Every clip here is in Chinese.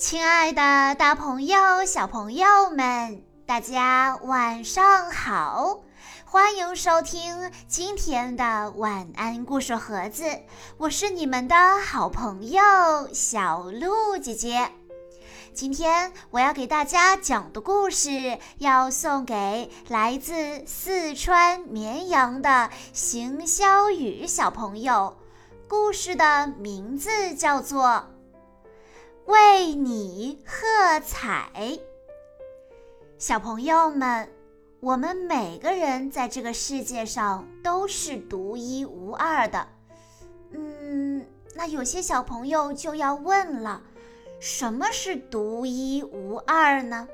亲爱的，大朋友、小朋友们，大家晚上好！欢迎收听今天的晚安故事盒子，我是你们的好朋友小鹿姐姐。今天我要给大家讲的故事，要送给来自四川绵阳的邢潇雨小朋友。故事的名字叫做。为你喝彩，小朋友们，我们每个人在这个世界上都是独一无二的。嗯，那有些小朋友就要问了，什么是独一无二呢？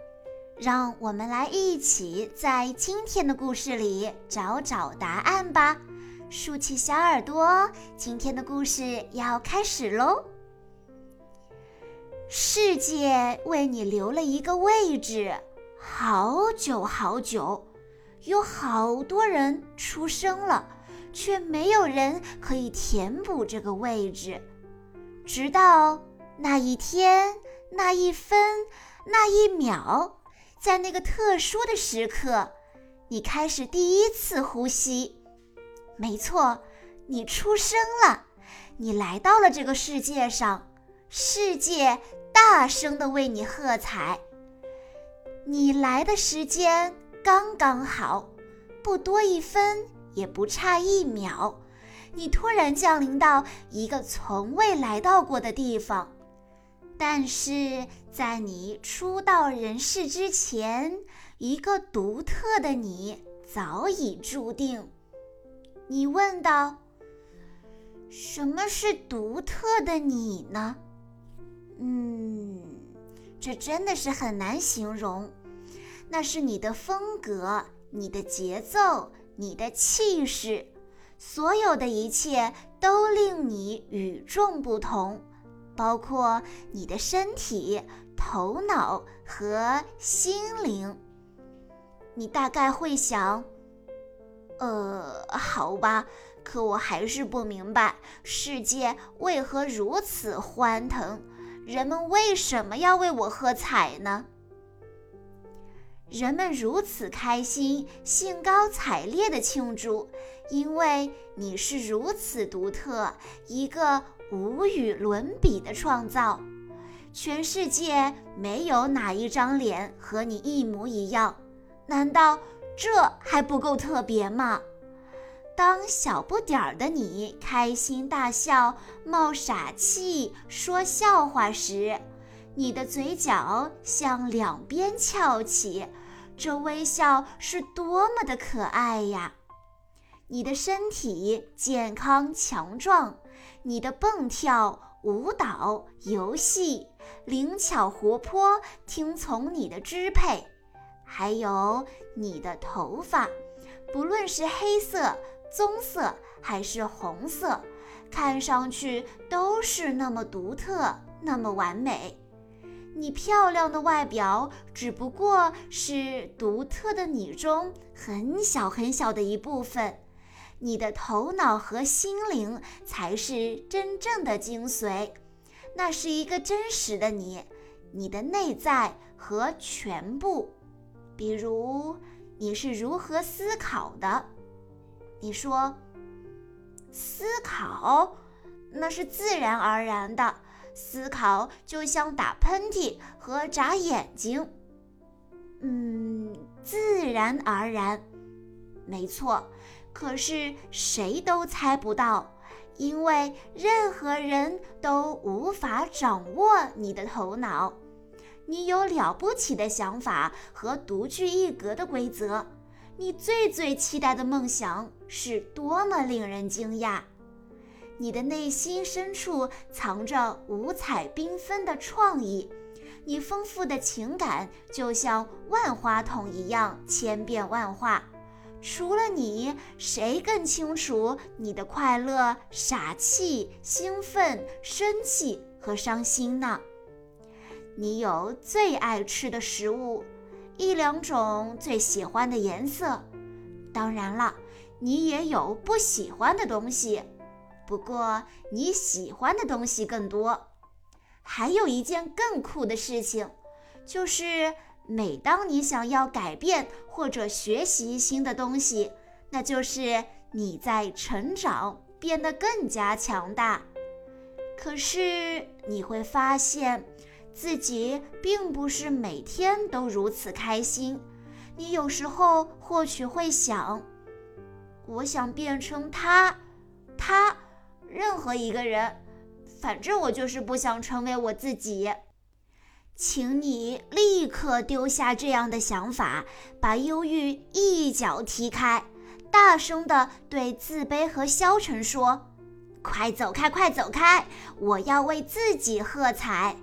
让我们来一起在今天的故事里找找答案吧。竖起小耳朵，今天的故事要开始喽。世界为你留了一个位置，好久好久，有好多人出生了，却没有人可以填补这个位置。直到那一天、那一分、那一秒，在那个特殊的时刻，你开始第一次呼吸。没错，你出生了，你来到了这个世界上，世界。大声的为你喝彩！你来的时间刚刚好，不多一分，也不差一秒。你突然降临到一个从未来到过的地方，但是在你初到人世之前，一个独特的你早已注定。你问道：“什么是独特的你呢？”嗯，这真的是很难形容。那是你的风格、你的节奏、你的气势，所有的一切都令你与众不同，包括你的身体、头脑和心灵。你大概会想，呃，好吧，可我还是不明白世界为何如此欢腾。人们为什么要为我喝彩呢？人们如此开心、兴高采烈地庆祝，因为你是如此独特，一个无与伦比的创造。全世界没有哪一张脸和你一模一样，难道这还不够特别吗？当小不点儿的你开心大笑、冒傻气、说笑话时，你的嘴角向两边翘起，这微笑是多么的可爱呀！你的身体健康强壮，你的蹦跳、舞蹈、游戏灵巧活泼，听从你的支配，还有你的头发，不论是黑色。棕色还是红色，看上去都是那么独特，那么完美。你漂亮的外表只不过是独特的你中很小很小的一部分，你的头脑和心灵才是真正的精髓。那是一个真实的你，你的内在和全部。比如，你是如何思考的？你说，思考那是自然而然的，思考就像打喷嚏和眨眼睛。嗯，自然而然，没错。可是谁都猜不到，因为任何人都无法掌握你的头脑。你有了不起的想法和独具一格的规则。你最最期待的梦想是多么令人惊讶！你的内心深处藏着五彩缤纷的创意，你丰富的情感就像万花筒一样千变万化。除了你，谁更清楚你的快乐、傻气、兴奋、生气和伤心呢？你有最爱吃的食物。一两种最喜欢的颜色，当然了，你也有不喜欢的东西，不过你喜欢的东西更多。还有一件更酷的事情，就是每当你想要改变或者学习新的东西，那就是你在成长，变得更加强大。可是你会发现，自己并不是每天都如此开心。你有时候或许会想：我想变成他，他，任何一个人。反正我就是不想成为我自己，请你立刻丢下这样的想法，把忧郁一脚踢开，大声地对自卑和消沉说：“快走开，快走开！我要为自己喝彩。”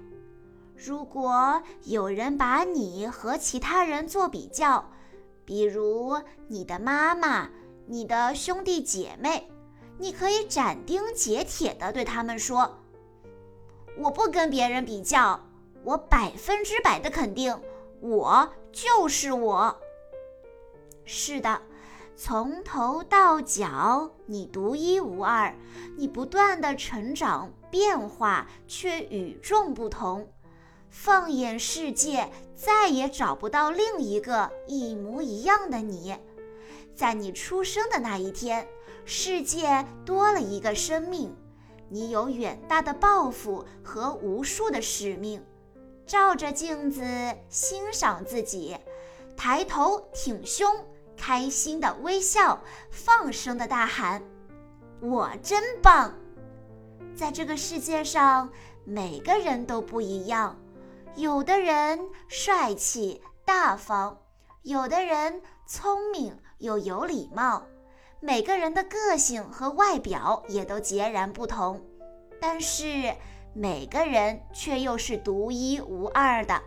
如果有人把你和其他人做比较，比如你的妈妈、你的兄弟姐妹，你可以斩钉截铁地对他们说。我不跟别人比较，我百分之百的肯定，我就是我。是的，从头到脚你独一无二，你不断的成长变化却与众不同。放眼世界，再也找不到另一个一模一样的你。在你出生的那一天，世界多了一个生命。你有远大的抱负和无数的使命，照着镜子欣赏自己，抬头挺胸，开心的微笑，放声的大喊：“我真棒！”在这个世界上，每个人都不一样，有的人帅气大方，有的人聪明又有礼貌。每个人的个性和外表也都截然不同，但是每个人却又是独一无二的。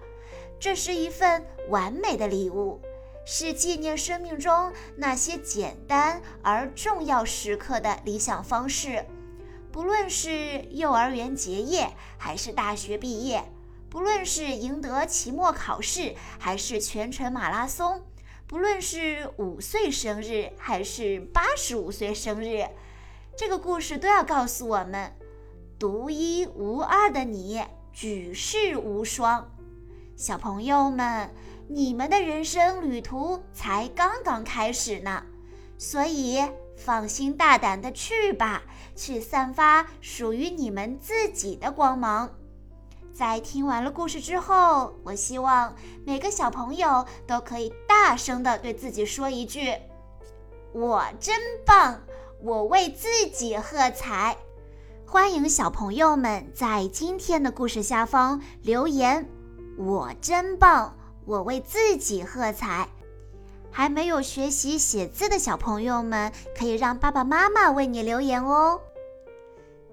这是一份完美的礼物，是纪念生命中那些简单而重要时刻的理想方式。不论是幼儿园结业，还是大学毕业；不论是赢得期末考试，还是全程马拉松。不论是五岁生日还是八十五岁生日，这个故事都要告诉我们：独一无二的你，举世无双。小朋友们，你们的人生旅途才刚刚开始呢，所以放心大胆的去吧，去散发属于你们自己的光芒。在听完了故事之后，我希望每个小朋友都可以大声地对自己说一句：“我真棒！我为自己喝彩！”欢迎小朋友们在今天的故事下方留言：“我真棒！我为自己喝彩！”还没有学习写字的小朋友们，可以让爸爸妈妈为你留言哦。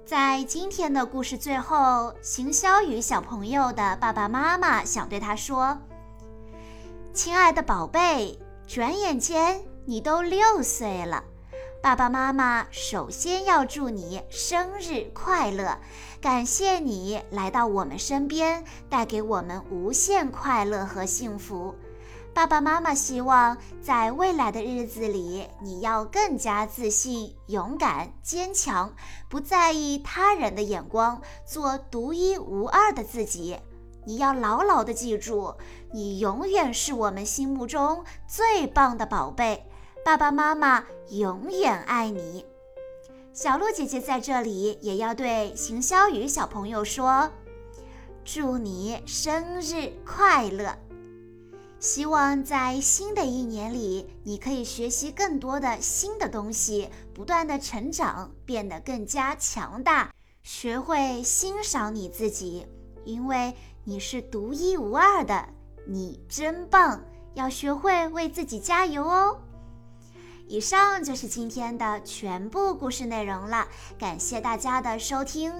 在今天的故事最后，邢潇雨小朋友的爸爸妈妈想对他说：“亲爱的宝贝，转眼间你都六岁了，爸爸妈妈首先要祝你生日快乐，感谢你来到我们身边，带给我们无限快乐和幸福。”爸爸妈妈希望在未来的日子里，你要更加自信、勇敢、坚强，不在意他人的眼光，做独一无二的自己。你要牢牢地记住，你永远是我们心目中最棒的宝贝。爸爸妈妈永远爱你。小鹿姐姐在这里也要对邢潇雨小朋友说：“祝你生日快乐！”希望在新的一年里，你可以学习更多的新的东西，不断的成长，变得更加强大，学会欣赏你自己，因为你是独一无二的，你真棒！要学会为自己加油哦。以上就是今天的全部故事内容了，感谢大家的收听。